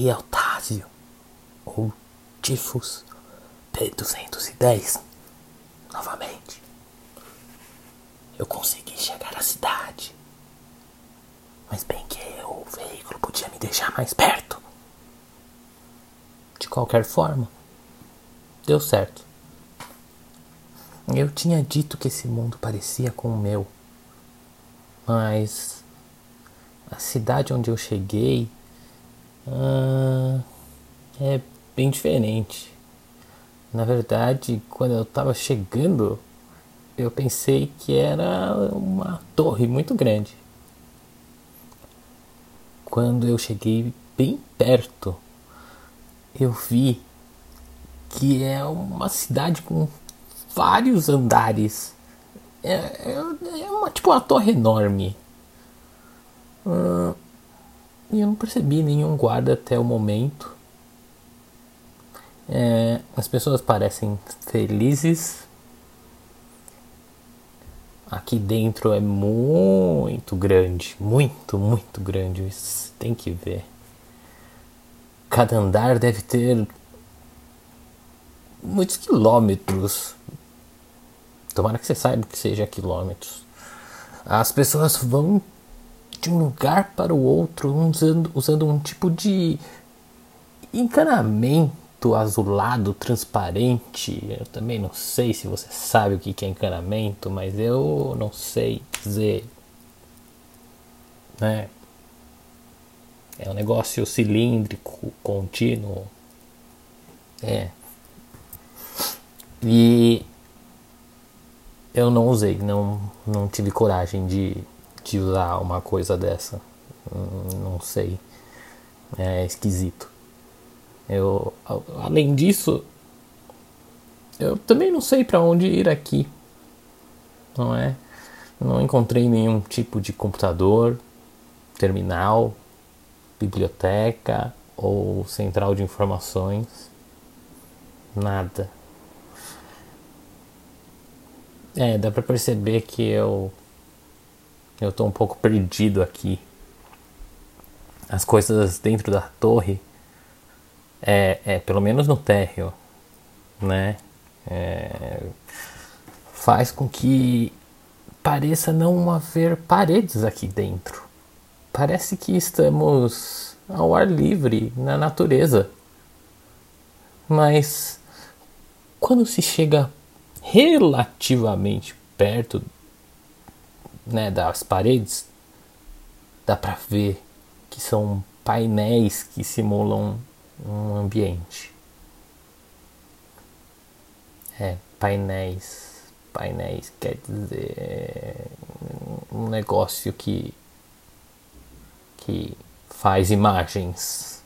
aqui é Otávio, ou Tifus P210, novamente. Eu consegui chegar à cidade. Mas bem que o veículo podia me deixar mais perto. De qualquer forma, deu certo. Eu tinha dito que esse mundo parecia com o meu, mas a cidade onde eu cheguei uh, é bem diferente. Na verdade, quando eu estava chegando, eu pensei que era uma torre muito grande. Quando eu cheguei bem perto, eu vi que é uma cidade com vários andares. É, é, é uma, tipo uma torre enorme. Uh, e eu não percebi nenhum guarda até o momento. É, as pessoas parecem felizes. Aqui dentro é muito grande, muito, muito grande. Isso tem que ver. Cada andar deve ter muitos quilômetros. Tomara que você saiba que seja quilômetros. As pessoas vão de um lugar para o outro usando, usando um tipo de encanamento azulado transparente. Eu também não sei se você sabe o que é encanamento, mas eu não sei dizer. Né? É um negócio cilíndrico, contínuo. É. E eu não usei, não, não tive coragem de de usar uma coisa dessa. Hum, não sei. É esquisito. Eu, além disso, eu também não sei para onde ir aqui. Não é? Não encontrei nenhum tipo de computador, terminal, biblioteca ou central de informações. Nada. É, dá para perceber que eu eu estou um pouco perdido aqui. As coisas dentro da torre, é, é pelo menos no térreo, né? É, faz com que pareça não haver paredes aqui dentro. Parece que estamos ao ar livre, na natureza. Mas quando se chega relativamente perto né, das paredes, dá para ver que são painéis que simulam um ambiente. É, painéis. Painéis quer dizer um negócio que que faz imagens.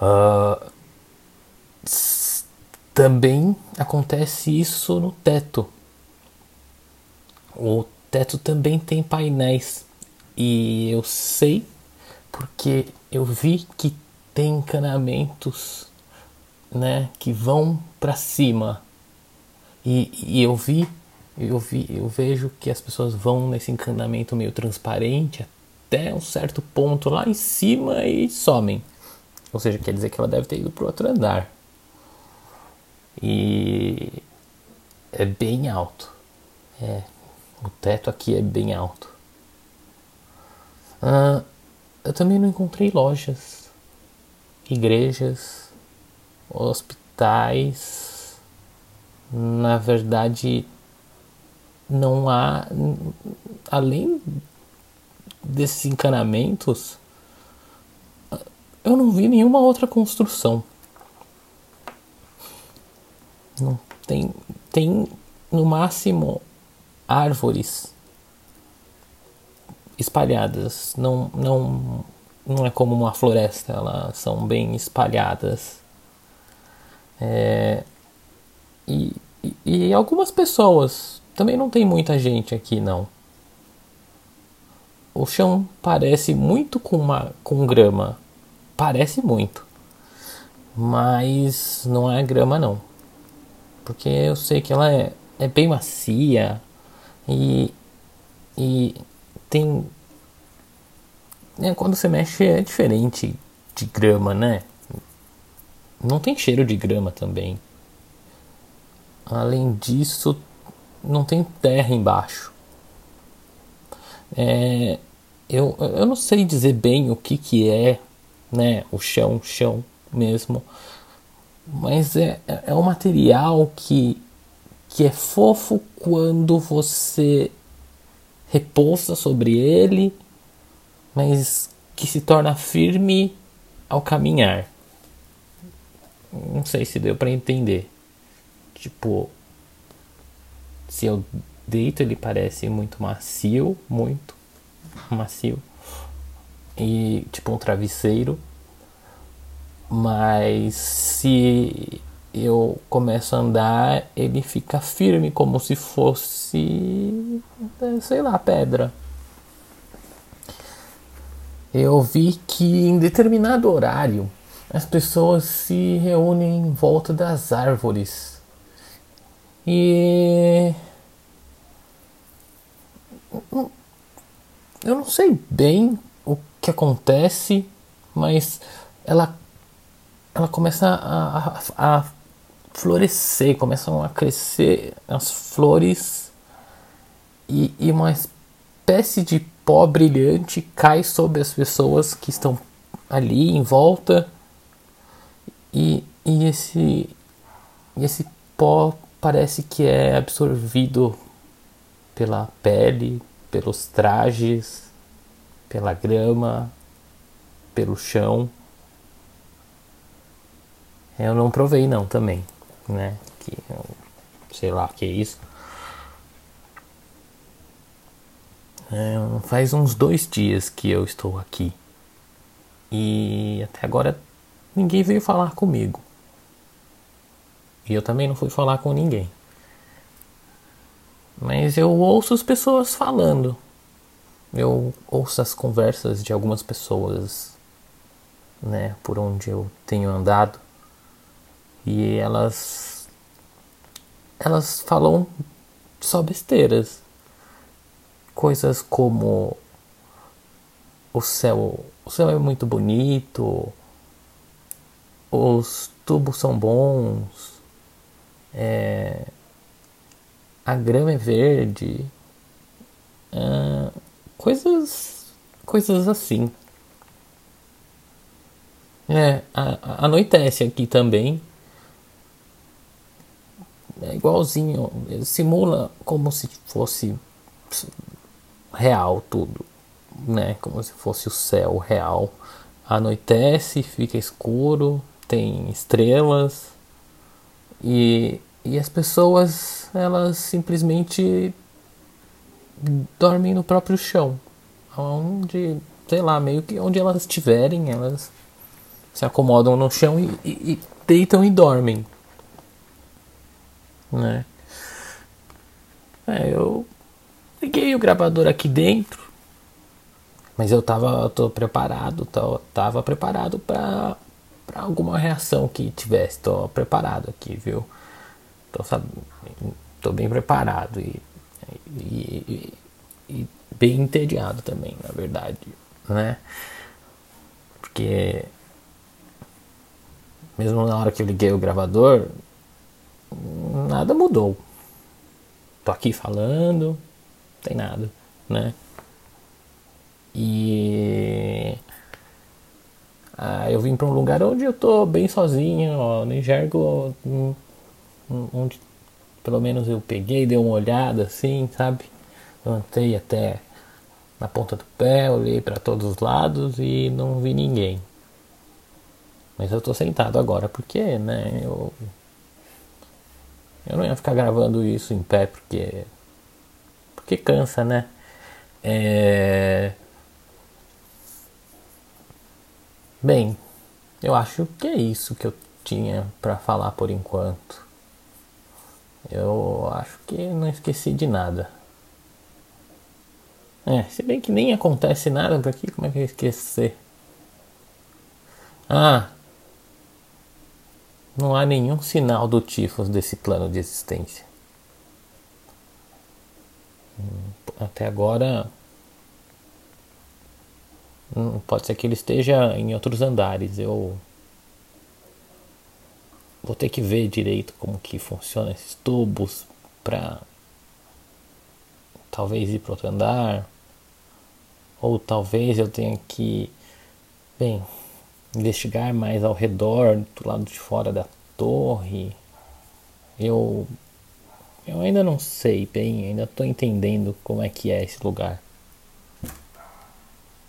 Uh, também acontece isso no teto. O teto também tem painéis e eu sei porque eu vi que tem encanamentos, né, que vão para cima. E, e eu vi, eu vi, eu vejo que as pessoas vão nesse encanamento meio transparente até um certo ponto lá em cima e somem. Ou seja, quer dizer que ela deve ter ido para outro andar. E é bem alto. É, o teto aqui é bem alto. Ah, eu também não encontrei lojas, igrejas, hospitais. Na verdade, não há, além desses encanamentos, eu não vi nenhuma outra construção. Não tem, tem no máximo árvores espalhadas. Não, não, não é como uma floresta, elas são bem espalhadas. É, e, e, algumas pessoas. Também não tem muita gente aqui, não. O chão parece muito com, uma, com grama. Parece muito. Mas não é grama, não. Porque eu sei que ela é, é bem macia e, e tem é, quando você mexe é diferente de grama, né? Não tem cheiro de grama também. Além disso, não tem terra embaixo. É, eu, eu não sei dizer bem o que, que é né, o chão, chão mesmo, mas é, é um material que, que é fofo quando você repousa sobre ele, mas que se torna firme ao caminhar. Não sei se deu para entender. Tipo, se eu deito ele parece muito macio, muito macio e tipo um travesseiro. Mas se eu começo a andar, ele fica firme como se fosse, sei lá, pedra. Eu vi que em determinado horário as pessoas se reúnem em volta das árvores. E eu não sei bem o que acontece, mas ela ela começa a, a, a florescer, começam a crescer as flores e, e uma espécie de pó brilhante cai sobre as pessoas que estão ali em volta e, e esse esse pó parece que é absorvido pela pele, pelos trajes, pela grama, pelo chão. Eu não provei não também, né? Que sei lá que é isso. É, faz uns dois dias que eu estou aqui e até agora ninguém veio falar comigo. E eu também não fui falar com ninguém. Mas eu ouço as pessoas falando. Eu ouço as conversas de algumas pessoas, né, por onde eu tenho andado. E elas elas falam só besteiras. Coisas como o céu, o céu é muito bonito, os tubos são bons, é, a grama é verde, uh, coisas, coisas assim. É, a, a, anoitece aqui também. É igualzinho, simula como se fosse real tudo, né? Como se fosse o céu real. Anoitece, fica escuro, tem estrelas e e as pessoas, elas simplesmente dormem no próprio chão. Onde, sei lá, meio que onde elas estiverem, elas se acomodam no chão e, e, e deitam e dormem. Né? É, eu liguei o gravador aqui dentro, mas eu tava tô preparado, tô, tava preparado para alguma reação que tivesse, tô preparado aqui, viu? Tô, sabe, tô bem preparado e, e, e, e bem entediado também, na verdade, né? Porque mesmo na hora que eu liguei o gravador, nada mudou. Tô aqui falando, não tem nada, né? E ah, eu vim para um lugar onde eu tô bem sozinho, ó, não enxergo onde pelo menos eu peguei, dei uma olhada assim, sabe? Levantei até na ponta do pé, olhei para todos os lados e não vi ninguém. Mas eu tô sentado agora porque, né, eu eu não ia ficar gravando isso em pé porque porque cansa, né? É... Bem, eu acho que é isso que eu tinha para falar por enquanto. Eu acho que não esqueci de nada. É, se bem que nem acontece nada por aqui, como é que eu ia esquecer? Ah! Não há nenhum sinal do tifos desse plano de existência. Até agora. Pode ser que ele esteja em outros andares. Eu vou ter que ver direito como que funciona esses tubos para talvez ir para outro andar ou talvez eu tenha que bem investigar mais ao redor do lado de fora da torre. Eu eu ainda não sei bem ainda estou entendendo como é que é esse lugar.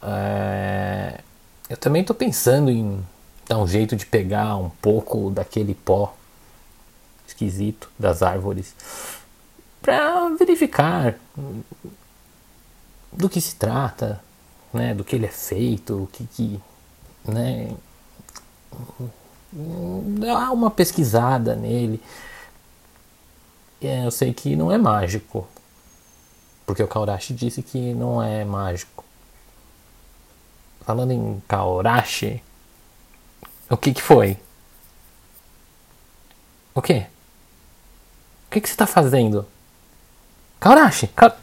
É, eu também estou pensando em dar um jeito de pegar um pouco daquele pó esquisito das árvores para verificar do que se trata, né, do que ele é feito, o que, que né, dá uma pesquisada nele. É, eu sei que não é mágico, porque o Kaurashi disse que não é mágico. Falando em Kaurashi, o que que foi? O que? O que que você está fazendo? Kaurashi! Ka...